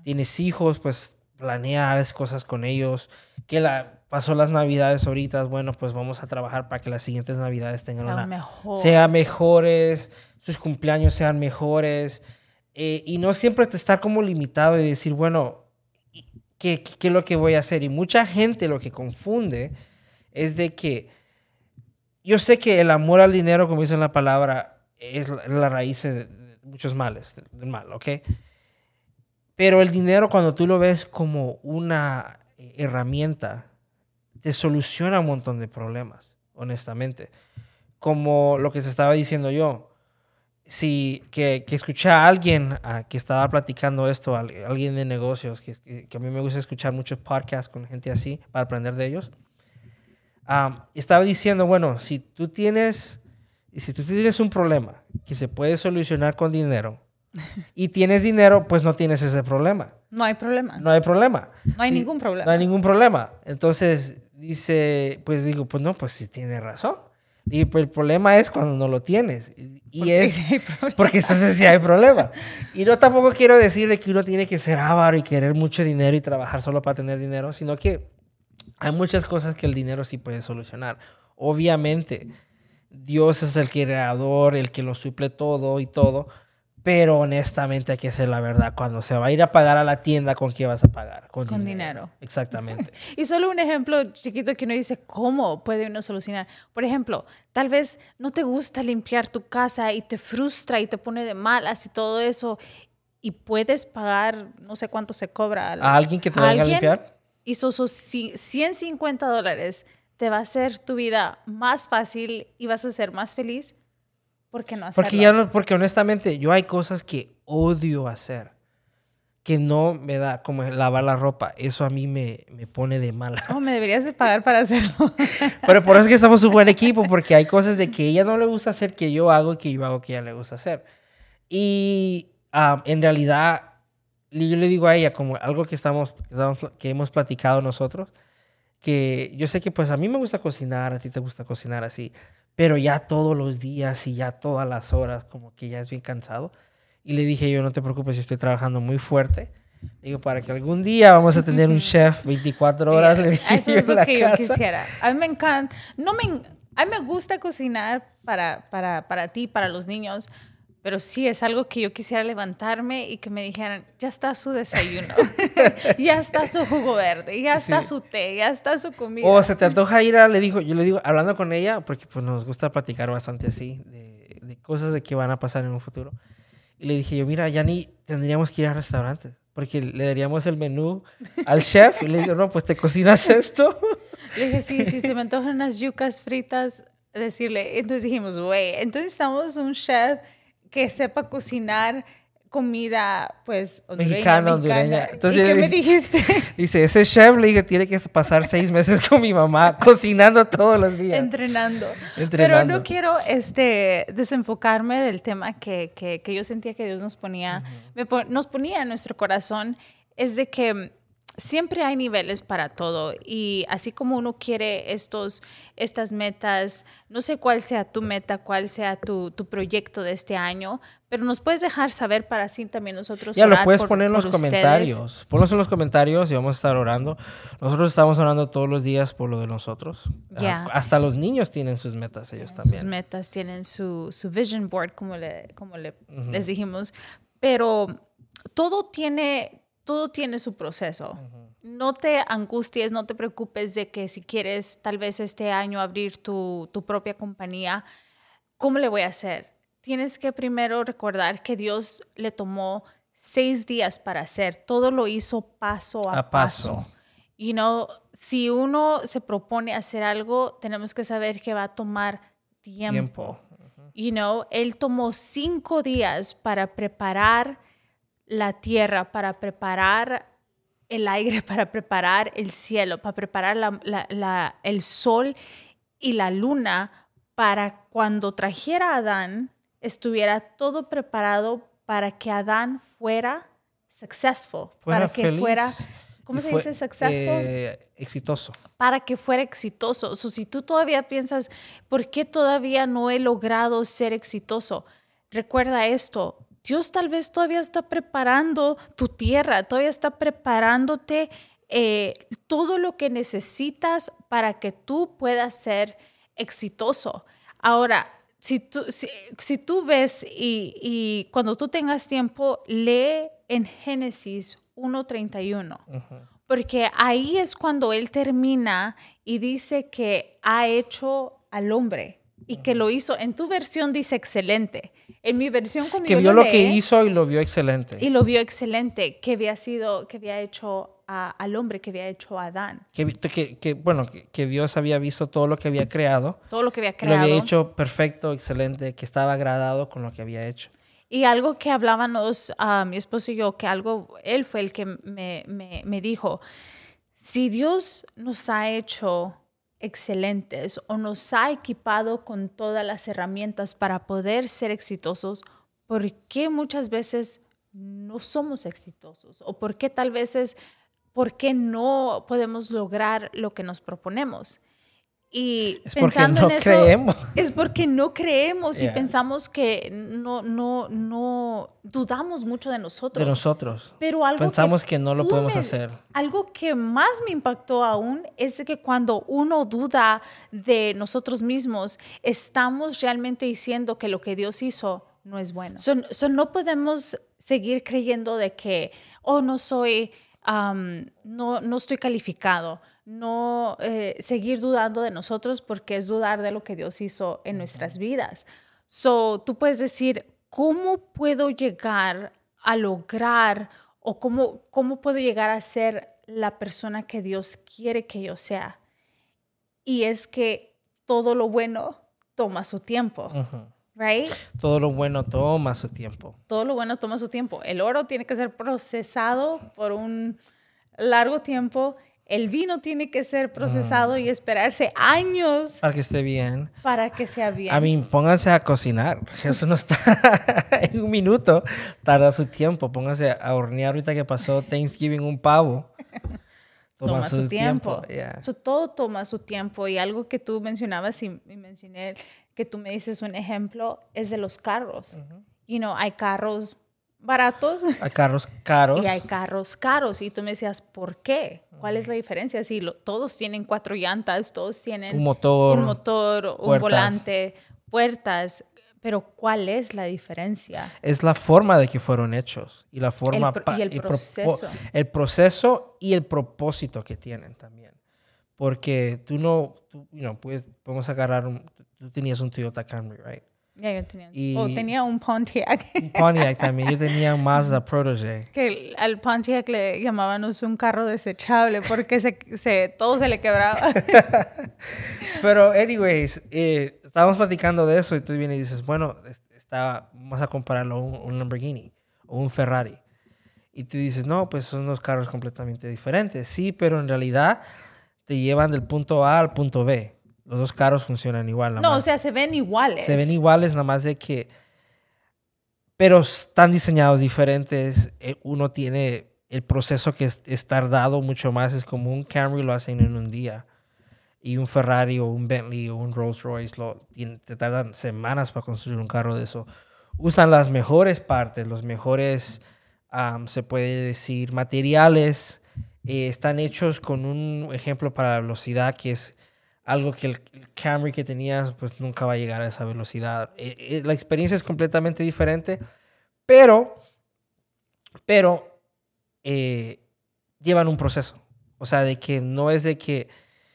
Tienes hijos, pues planea cosas con ellos. Que la, pasó las navidades ahorita, bueno, pues vamos a trabajar para que las siguientes navidades tengan
sean,
una, sean mejores, sus cumpleaños sean mejores. Eh, y no siempre te estar como limitado y decir, bueno, ¿qué, ¿qué es lo que voy a hacer? Y mucha gente lo que confunde es de que yo sé que el amor al dinero, como dice la palabra, es la raíz de muchos males, del mal, ¿ok? Pero el dinero, cuando tú lo ves como una herramienta, te soluciona un montón de problemas, honestamente. Como lo que se estaba diciendo yo. Si que, que escuché a alguien que estaba platicando esto, a alguien de negocios, que, que, a mí me gusta escuchar muchos podcasts con gente así para aprender de ellos estaba diciendo, bueno, si tú tienes, si tú tienes un problema que se puede solucionar con dinero [laughs] y tienes dinero, pues no tienes ese problema.
No hay problema.
No hay problema.
No hay ningún problema.
No hay ningún problema. Entonces dice, pues digo, pues no, pues sí tiene razón. Y pues el problema es cuando no lo tienes. Y porque es porque entonces sí hay problema. Y no tampoco quiero decirle que uno tiene que ser avaro y querer mucho dinero y trabajar solo para tener dinero, sino que hay muchas cosas que el dinero sí puede solucionar. Obviamente, Dios es el creador, el que lo suple todo y todo, pero honestamente hay que ser la verdad. Cuando se va a ir a pagar a la tienda, ¿con qué vas a pagar?
Con, dinero.
Exactamente. [laughs]
y solo un ejemplo chiquito que uno dice, ¿cómo puede uno solucionar? Por ejemplo, tal vez no te gusta limpiar tu casa y te frustra y te pone de malas y todo eso, y puedes pagar, no sé cuánto se cobra.
¿A alguien que te venga a limpiar?
y esos 150 dólares te va a hacer tu vida más fácil y vas a ser más feliz, ¿por qué no hacerlo?
Porque, ya no, porque honestamente yo hay cosas que odio hacer, que no me da como lavar la ropa. Eso a mí me, me pone de mala.
Oh, me deberías de pagar para hacerlo. [laughs]
Pero por eso es que somos un buen equipo, porque hay cosas de que ella no le gusta hacer que yo hago y que yo hago que ella le gusta hacer. Y ah, en realidad yo le digo a ella como algo que estamos, que hemos platicado nosotros, que yo sé que pues a mí me gusta cocinar, a ti te gusta cocinar así, pero ya todos los días y ya todas las horas como que ya es bien cansado. Y le dije yo, no te preocupes, yo estoy trabajando muy fuerte. Digo, para que algún día vamos a tener un [laughs] chef 24 horas.
Eso es lo que yo quisiera. A mí me encanta, no me, a mí me gusta cocinar para, para, para ti, para los niños, pero sí es algo que yo quisiera levantarme y que me dijeran, ya está su desayuno, [laughs] [laughs] ya está su jugo verde, ya está su té, ya está su comida.
O se te antoja ir a, le digo, yo le digo, hablando con ella, porque pues nos gusta platicar bastante así, de, de cosas de que van a pasar en un futuro. Y le dije yo, mira, ya ni tendríamos que ir a restaurantes, porque le daríamos el menú al [laughs] chef y le digo, no, pues te cocinas esto.
Le dije, sí, sí, se me antojan unas yucas fritas, decirle. Entonces dijimos, güey, entonces estamos un chef que sepa cocinar comida, pues,
hondureña, mexicana, hondureña.
Entonces, ¿Y qué me dijiste? [laughs]
Dice, ese chef le tiene que pasar seis meses con mi mamá cocinando todos los días.
Entrenando. Entrenando. Pero no quiero este, desenfocarme del tema que, que, que yo sentía que Dios nos ponía, nos ponía en nuestro corazón, es de que siempre hay niveles para todo y así como uno quiere estos, estas metas, no sé cuál sea tu meta, cuál sea tu, tu proyecto de este año, pero nos puedes dejar saber para así también nosotros.
Ya lo puedes poner en los comentarios. Ponlos en los comentarios y vamos a estar orando. Nosotros estamos orando todos los días por lo de nosotros.
Ya.
hasta los niños tienen sus metas, ellos también.
Sus metas, tienen su, su vision board, como, le, como le, les dijimos. Pero todo tiene, todo tiene su proceso. No te angusties, no te preocupes de que si quieres tal vez este año abrir tu, tu propia compañía, ¿cómo le voy a hacer? Tienes que primero recordar que Dios le tomó seis días para hacer. Todo lo hizo paso a, paso. Y no, si uno se propone hacer algo, tenemos que saber que va a tomar tiempo. You know, él tomó cinco días para preparar la tierra, para preparar el aire, [laughs] para preparar el cielo, para preparar el sol y la luna, para cuando trajera a Adán, estuviera todo preparado para que Adán fuera successful, para que fuera, ¿cómo se dice successful?
Eh, exitoso.
Para que fuera exitoso. O si tú todavía piensas, ¿por qué todavía no he logrado ser exitoso? Recuerda esto, Dios tal vez todavía está preparando tu tierra, todavía está preparándote eh, todo lo que necesitas para que tú puedas ser exitoso. Ahora, si tú, si, tú ves y, cuando tú tengas tiempo, lee en Génesis 1.31, porque ahí es cuando él termina y dice que ha hecho al hombre y que lo hizo. En tu versión dice excelente. En mi versión
que vio lo, que hizo y lo vio excelente.
Y lo vio excelente, que había sido, que había hecho al hombre, que había hecho a Adán.
Que, que, que bueno, que, Dios había visto todo lo que había creado.
Todo lo que había creado.
Lo había hecho perfecto, excelente, que estaba agradado con lo que había hecho.
Y algo que hablábamos a mi esposo y yo, que algo, él fue el que me, me, me dijo, si Dios nos ha hecho excelentes o nos ha equipado con todas las herramientas para poder ser exitosos, ¿por qué muchas veces no somos exitosos? ¿O por qué tal veces, por qué no podemos lograr lo que nos proponemos? Y
es pensando porque no creemos.
Es porque no creemos y pensamos que no, no, no dudamos mucho de nosotros.
De nosotros. Pero algo Pensamos que, no lo podemos hacer.
Algo que más me impactó aún es que cuando uno duda de nosotros mismos, estamos realmente diciendo que lo que Dios hizo no es bueno. no podemos seguir creyendo de que, oh, no soy, no, no estoy calificado no eh, seguir dudando de nosotros porque es dudar de lo que Dios hizo en nuestras vidas. So, tú puedes decir, ¿cómo puedo llegar a lograr o cómo, cómo puedo llegar a ser la persona que Dios quiere que yo sea? Y es que todo lo bueno toma su tiempo. Right?
Todo lo bueno toma su tiempo.
Todo lo bueno toma su tiempo. El oro tiene que ser procesado por un largo tiempo el vino tiene que ser procesado y esperarse años.
Para que esté bien.
Para que sea bien.
A mí, pónganse a cocinar. [laughs] Eso no está [laughs] en un minuto. Tarda su tiempo. Pónganse a hornear ahorita que pasó Thanksgiving un pavo. [laughs]
Toma, su, tiempo. todo toma su tiempo. Y algo que tú mencionabas y, mencioné, que tú me dices un ejemplo, es de los carros. Y no hay carros baratos.
Hay carros caros.
Y hay carros caros. Y tú me decías, ¿por qué? ¿Cuál es la diferencia? Si todos tienen cuatro llantas, todos tienen
un motor,
un, motor, un volante, puertas. Pero ¿cuál es la diferencia?
Es la forma de que fueron hechos y la forma
y el proceso.
El proceso y el propósito que tienen también. Porque tú no, tú, you puedes, podemos agarrar, un, tú tenías un Toyota Camry, right?
Ya, yo tenía. o tenía un Pontiac.
Un Pontiac también. Yo tenía un Mazda [laughs] Protege.
Que al Pontiac le llamábamos un carro desechable porque se, se, todo se le quebraba. [laughs]
Pero, anyways, eh, estábamos platicando de eso y tú vienes y dices, bueno, está, vamos a compararlo a un, Lamborghini o un Ferrari. Y tú dices, no, pues son dos carros completamente diferentes. Sí, pero en realidad te llevan del punto A al punto B. Los dos carros funcionan igual.
No, o sea, se ven iguales.
Se ven iguales, nada más de que... Pero están diseñados diferentes. Eh, uno tiene el proceso que es, tardado mucho más. Es como un Camry lo hacen en un día. Y un Ferrari o un Bentley o un Rolls Royce lo, te tardan semanas para construir un carro de eso. Usan las mejores partes, los mejores se puede decir, materiales eh, están hechos con un ejemplo para la velocidad que es algo que el, Camry que tenías pues nunca va a llegar a esa velocidad. Eh, eh, la experiencia es completamente diferente, pero, pero llevan un proceso. O sea, de que no es de que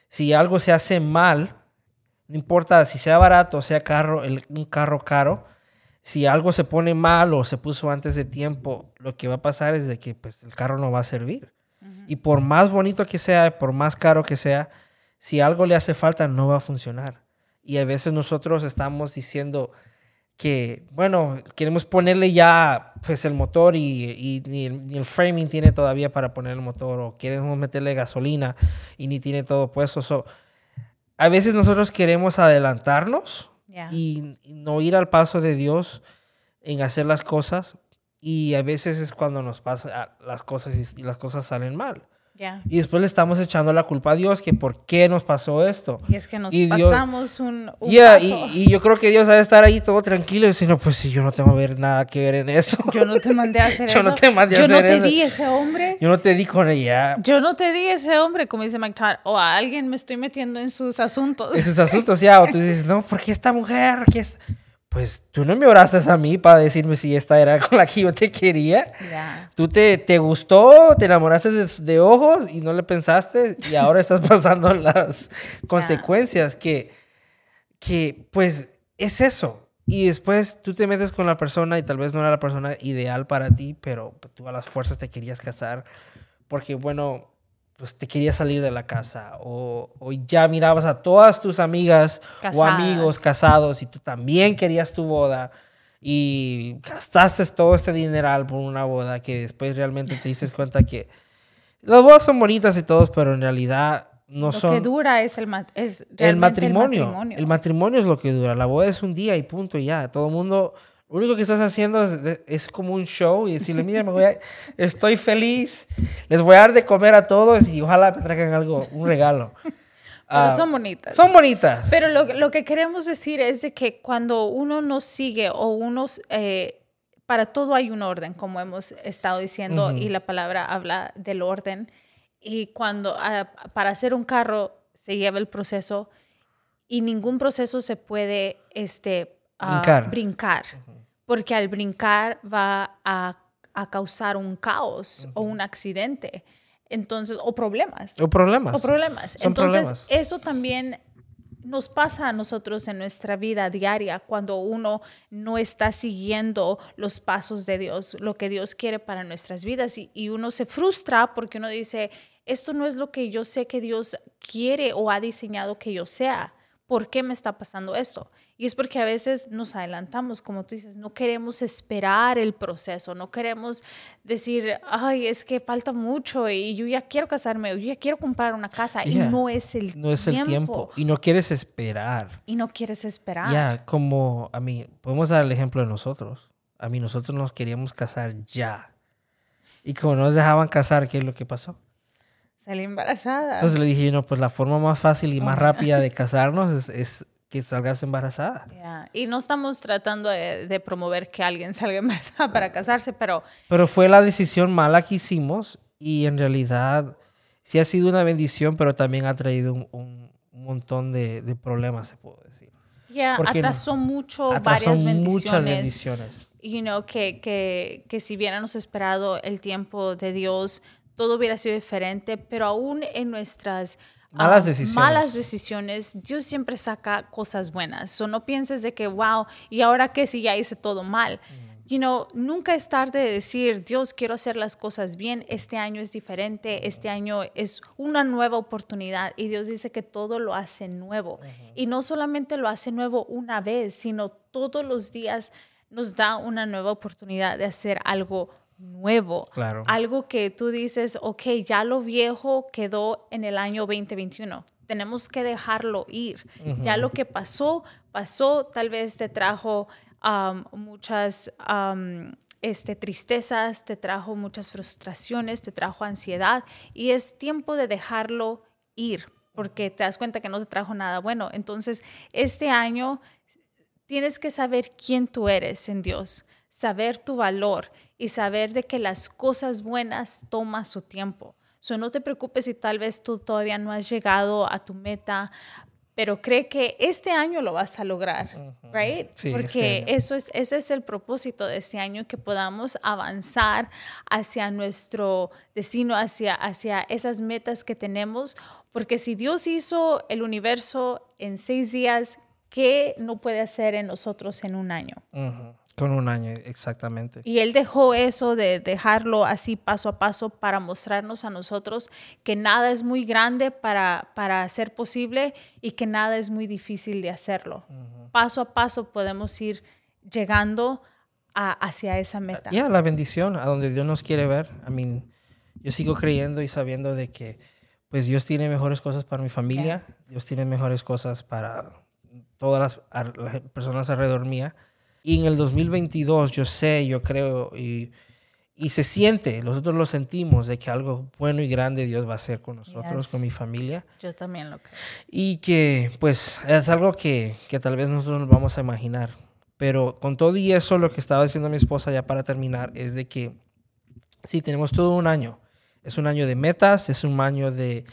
si algo se hace mal, no importa si sea barato o sea carro, un carro caro, si algo se pone mal o se puso antes de tiempo, lo que va a pasar es de que pues, el carro no va a servir. Y por más bonito que sea, por más caro que sea, si algo le hace falta, no va a funcionar. Y a veces nosotros estamos diciendo que, bueno, queremos ponerle ya pues, el motor y, ni, el, framing tiene todavía para poner el motor, o queremos meterle gasolina y ni tiene todo puesto. a veces nosotros queremos adelantarnos y, no ir al paso de Dios en hacer las cosas. Y a veces es cuando nos pasan las cosas y las cosas salen mal. Y después le estamos echando la culpa a Dios que por qué nos pasó esto.
Y es que nos pasamos un,
un paso. Y, yo creo que Dios ha de estar ahí todo tranquilo y diciendo, pues si yo no tengo ver nada que ver en eso. [laughs]
Yo no te mandé a [laughs] hacer
yo
eso.
No te mandé a
yo
no
te di ese hombre.
Yo no te di con ella.
Yo no te di ese hombre, como dice Mike Todd. O a alguien me estoy metiendo en sus asuntos.
En sus asuntos, ya. O tú dices, no, ¿por qué esta mujer? ¿Qué es? Pues tú no me oraste a mí para decirme si esta era [laughs] con la que yo te quería. Tú te, te gustó, te enamoraste de, ojos y no le pensaste y ahora [laughs] estás pasando [laughs] las consecuencias que, que, pues, es eso. Y después tú te metes con la persona y tal vez no era la persona ideal para ti, pero tú a las fuerzas te querías casar porque, bueno, pues te querías salir de la casa o, o ya mirabas a todas tus amigas o amigos casados y tú también querías tu boda y gastaste todo este dineral por una boda que después realmente te dices cuenta que las bodas son bonitas y todos, pero en realidad no son...
Lo que dura es, el, es
el, matrimonio. el matrimonio. El matrimonio es lo que dura. La boda es un día y punto y ya. Todo el mundo lo único que estás haciendo es, como un show y decirle, mira, me voy a, estoy feliz, les voy a dar de comer a todos y ojalá me traigan algo, un regalo. [laughs]
Pero ah, son bonitas.
Son bonitas.
Pero lo, lo, que queremos decir es de que cuando uno nos sigue o uno, eh, para todo hay un orden, como hemos estado diciendo, y la palabra habla del orden. Y cuando ah, para hacer un carro se lleva el proceso y ningún proceso se puede este, ah, brincar porque al brincar va a, causar un caos o un accidente. Entonces, o problemas.
O problemas.
O problemas. Entonces, eso también nos pasa a nosotros en nuestra vida diaria cuando uno no está siguiendo los pasos de Dios, lo que Dios quiere para nuestras vidas y, y, uno se frustra porque uno dice, esto no es lo que yo sé que Dios quiere o ha diseñado que yo sea. ¿Por qué me está pasando esto? Y es porque a veces nos adelantamos, como tú dices, no queremos esperar el proceso, no queremos decir, ay, es que falta mucho y yo ya quiero casarme, o yo ya quiero comprar una casa y no es el
no es el tiempo. Y no quieres esperar.
Y no quieres esperar.
Ya, como a mí, podemos dar el ejemplo de nosotros. A mí, nosotros nos queríamos casar ya. Y como no nos dejaban casar, ¿qué es lo que pasó?
Salí embarazada.
Entonces le dije, no, pues la forma más fácil y más rápida de [laughs] casarnos es que salgas embarazada.
Y no estamos tratando de, promover que alguien [laughs] salga embarazada para casarse, pero...
Pero fue la decisión mala que hicimos y en realidad sí ha sido una bendición, pero también ha traído un, montón de, problemas, se puede decir.
Ya, atrasó mucho varias bendiciones. muchas bendiciones. You know, que, que, que si hubiéramos esperado el tiempo de Dios, todo hubiera sido diferente, pero aún en nuestras
malas decisiones.
malas decisiones, Dios siempre saca cosas buenas. O no pienses de que, wow, ¿y ahora qué si ya hice todo mal? Mm. You know, nunca es tarde de decir, Dios, quiero hacer las cosas bien, este año es diferente, este año es una nueva oportunidad y Dios dice que todo lo hace nuevo. Y no solamente lo hace nuevo una vez, sino todos los días nos da una nueva oportunidad de hacer algo nuevo.
Claro.
Algo que tú dices, ok, ya lo viejo quedó en el año 2021. Tenemos que dejarlo ir. Ya lo que pasó, pasó. Tal vez te trajo um, muchas um, este, tristezas, te trajo muchas frustraciones, te trajo ansiedad. Y es tiempo de dejarlo ir porque te das cuenta que no te trajo nada bueno. Entonces, este año tienes que saber quién tú eres en Dios, saber tu valor y saber de que las cosas buenas toman su tiempo. So, no te preocupes si tal vez tú todavía no has llegado a tu meta, pero cree que este año lo vas a lograr, right? Porque eso es, ese es el propósito de este año, que podamos avanzar hacia nuestro destino, hacia, hacia esas metas que tenemos, porque si Dios hizo el universo en seis días, ¿qué no puede hacer en nosotros en un año?
Con un año, exactamente.
Y Él dejó eso de dejarlo así paso a paso para mostrarnos a nosotros que nada es muy grande para, para ser posible y que nada es muy difícil de hacerlo. Paso a paso podemos ir llegando a, hacia esa meta.
Ya, la bendición, a donde Dios nos quiere ver. I mean, yo sigo creyendo y sabiendo de que pues Dios tiene mejores cosas para mi familia, Dios tiene mejores cosas para todas las, personas alrededor mía. Y en el 2022 yo sé, yo creo y, y, se siente, nosotros lo sentimos, de que algo bueno y grande Dios va a hacer con nosotros, con mi familia.
Yo también lo creo.
Y que pues es algo que, que tal vez nosotros nos vamos a imaginar. Pero con todo y eso, lo que estaba diciendo mi esposa ya para terminar es de que sí, tenemos todo un año es un año de metas, es un año de,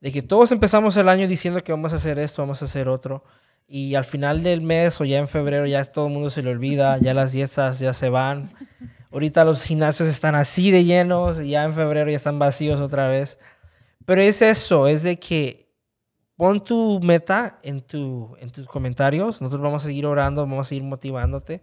de que todos empezamos el año diciendo que vamos a hacer esto, vamos a hacer otro. Y al final del mes o ya en febrero ya todo el mundo se le olvida, ya las dietas ya se van. Ahorita los gimnasios están así de llenos, y ya en febrero ya están vacíos otra vez. Pero es eso, es de que pon tu meta en, tu, en tus comentarios. Nosotros vamos a seguir orando, vamos a seguir motivándote.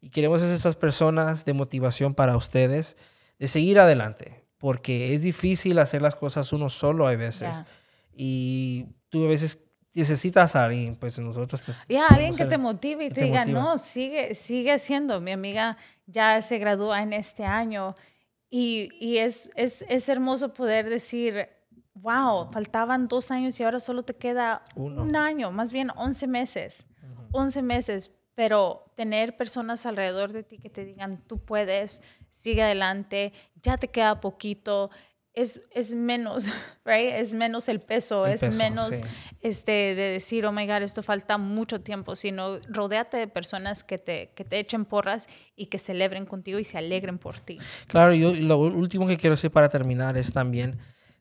Y queremos ser esas personas de motivación para ustedes, de seguir adelante porque es difícil hacer las cosas uno solo a veces. Y tú a veces necesitas a alguien, pues nosotros...
Ya, alguien que te motive y te, diga, no, sigue, sigue haciendo. Mi amiga ya se gradúa en este año y, y es, es, es, hermoso poder decir, wow, faltaban dos años y ahora solo te queda un año, más bien 11 meses. 11 meses, pero tener personas alrededor de ti que te digan, tú puedes, sigue adelante, ya te queda poquito, es, es menos, [laughs] right? Es menos el peso, es menos este, de decir, oh my God, esto falta mucho tiempo, sino rodéate de personas que te, que te echen porras y que celebren contigo y se alegren por ti.
Claro, yo lo último que quiero decir para terminar es también,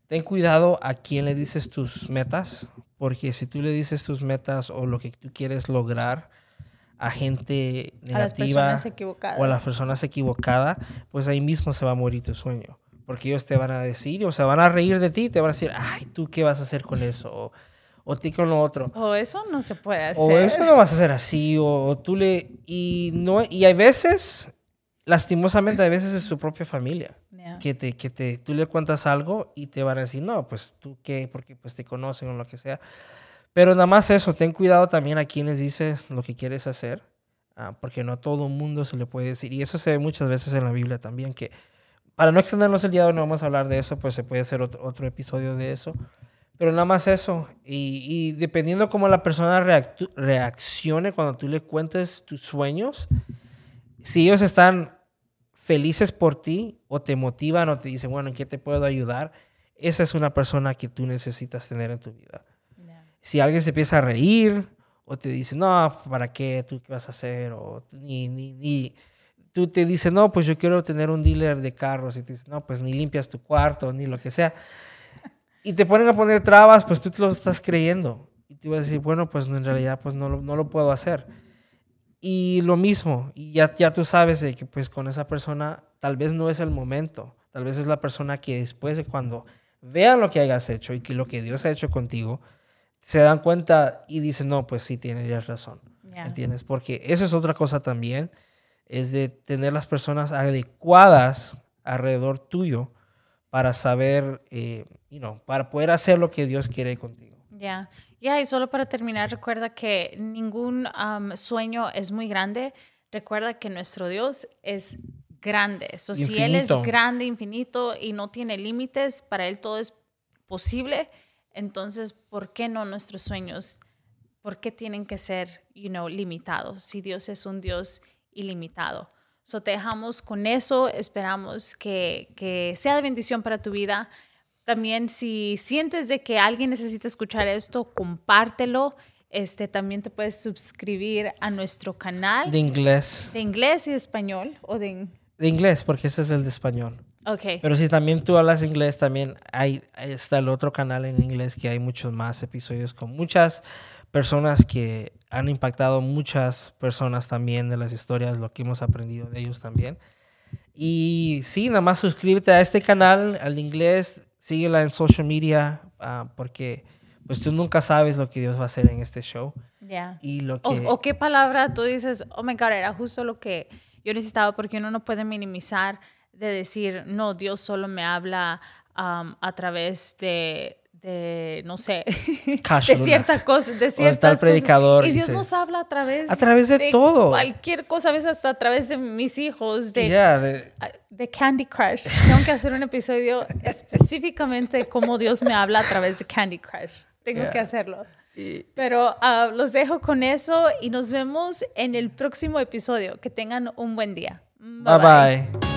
ten cuidado a quién le dices tus metas, porque si tú le dices tus metas o lo que tú quieres lograr, a gente negativa o a las personas equivocadas, pues ahí mismo se va a morir tu sueño. Porque ellos te van a decir, o sea, van a reír de ti, te van a decir, ay, ¿tú qué vas a hacer con eso? O, o ti con lo otro.
O eso no se puede hacer.
O eso no vas a hacer así, o, tú le... Y, no, y hay veces, lastimosamente, a veces es su propia familia. Que, te, que te, tú le cuentas algo y te van a decir, no, pues tú qué, porque pues te conocen o lo que sea. Pero nada más eso, ten cuidado también a quienes dices lo que quieres hacer, ah, porque no a todo mundo se le puede decir. Y eso se ve muchas veces en la Biblia también, que para no extendernos el día de hoy no vamos a hablar de eso, pues se puede hacer otro, episodio de eso. Pero nada más eso. Y, y dependiendo cómo la persona reaccione cuando tú le cuentes tus sueños, si ellos están felices por ti o te motivan o te dicen, bueno, ¿en qué te puedo ayudar? Esa es una persona que tú necesitas tener en tu vida si alguien se empieza a reír o te dice, no, ¿para qué? ¿Tú qué vas a hacer? O ni, ni, ni, tú te dices, no, pues yo quiero tener un dealer de carros y te dices, no, pues ni limpias tu cuarto, ni lo que sea. Y te ponen a poner trabas, pues tú te lo estás creyendo. Y te vas a decir, bueno, pues en realidad pues no, no lo puedo hacer. Y lo mismo, y ya, ya tú sabes de que pues con esa persona tal vez no es el momento, tal vez es la persona que después de cuando vean lo que hayas hecho y que lo que Dios ha hecho contigo, se dan cuenta y dicen, no, pues sí, tienes razón. ¿Entiendes? Porque eso es otra cosa también, es de tener las personas adecuadas alrededor tuyo para saber, eh, para poder hacer lo que Dios quiere contigo.
Ya, ya, y solo para terminar, recuerda que ningún sueño es muy grande. recuerda que nuestro Dios es grande. So, si Él es grande, infinito y no tiene límites, para Él todo es posible, entonces, ¿por qué no nuestros sueños? ¿Por qué tienen que ser, you know, limitados si Dios es un Dios ilimitado? So, te dejamos con eso, esperamos que, que sea de bendición para tu vida. También si sientes de que alguien necesita escuchar esto, compártelo. Este, también te puedes suscribir a nuestro canal.
De inglés.
De inglés y español. O de...
de inglés, porque ese es el de español.
Ok.
Pero si también tú hablas inglés, también hay, está el otro canal en inglés que hay muchos más episodios con muchas personas que han impactado muchas personas también de las historias, lo que hemos aprendido de ellos también. Y sí, nada más suscríbete a este canal, al inglés, síguela en social media, ah, porque pues tú nunca sabes lo que Dios va a hacer en este show.
Ya.
Y lo
que... o, qué palabra tú dices, oh my God, era justo lo que yo necesitaba, porque uno no puede minimizar de decir, no, Dios solo me habla a través de, de, no sé, [laughs] de ciertas cosas, de ciertas
predicador.
Y Dios nos habla a través,
a través de, todo.
Cualquier cosa, a veces hasta a través de mis hijos, de,
de,
de, Candy Crush. Tengo que hacer un episodio [laughs] específicamente de cómo Dios me habla a través de Candy Crush. Tengo que hacerlo. Pero uh, los dejo con eso y nos vemos en el próximo episodio. Que tengan un buen día.
bye. bye.